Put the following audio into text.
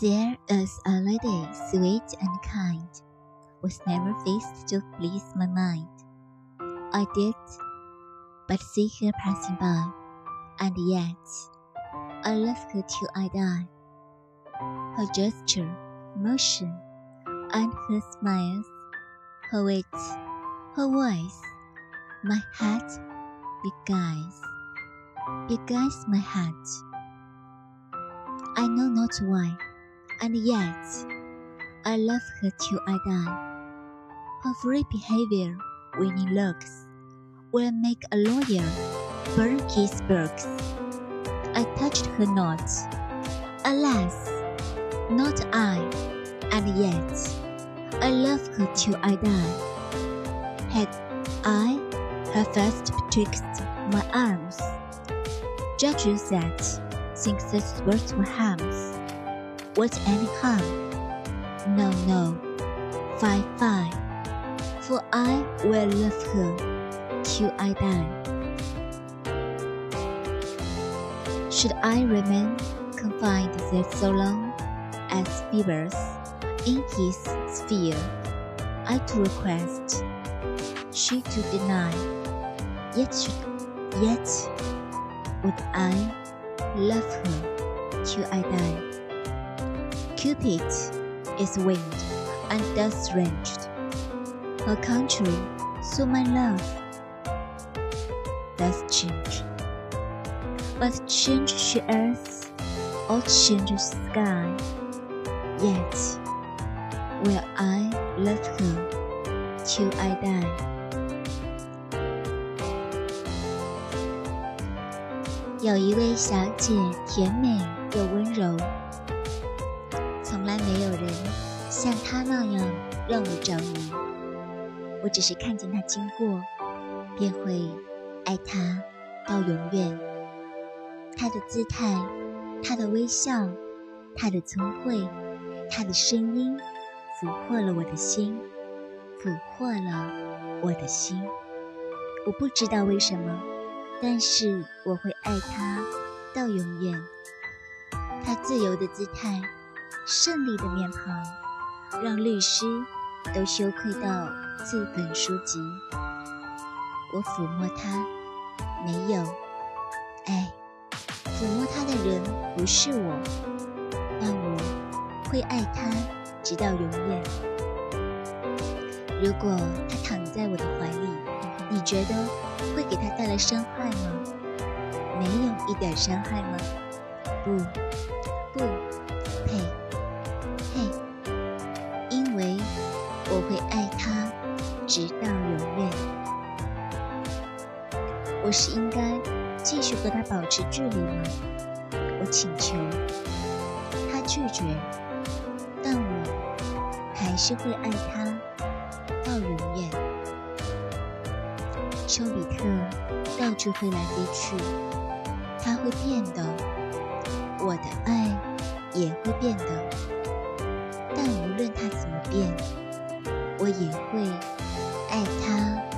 There is a lady, sweet and kind, was never faced to please my mind. I did but see her passing by, and yet I love her till I die. Her gesture, motion, and her smiles, her wit, her voice, my heart beguiles, beguiles my heart. I know not why, and yet I love her till I die. Her free behavior, winning looks, will make a lawyer burn his books. I touched her not, alas, not I, and yet I love her till I die. Had I her first betwixt my arms, judges that think such words were harms. What any harm? No, no, fie, fie, for I will love her till I die. Should I remain confined there so long as Phoebus in his sphere, I to request, she to deny, yet should, yet would I love her till I die. Cupid is winged and thus ranged, her country, so my love does change. But change she earth, or change sky, yet will I love her till I die. 有一位小姐，甜美又温柔，从来 没有人像他那样让我着迷。我只是看见他经过，便会爱他到永远。他的姿态，他的微笑，他的聪慧，他的声音，俘获了我的心，俘获了我的心。我不知道为什么。但是我会爱他到永远。他自由的姿态，胜利的面庞，让律师都羞愧到自本书籍。我抚摸他，没有，哎，抚摸他的人不是我，但我会爱他直到永远。如果他躺在我的怀里，你觉得？会给他带来伤害吗？没有一点伤害吗？不，不，呸，嘿！因为我会爱他直到永远。我是应该继续和他保持距离吗？我请求，他拒绝，但我还是会爱他到永远。丘比特到处飞来飞去，他会变的，我的爱也会变的。但无论他怎么变，我也会爱他。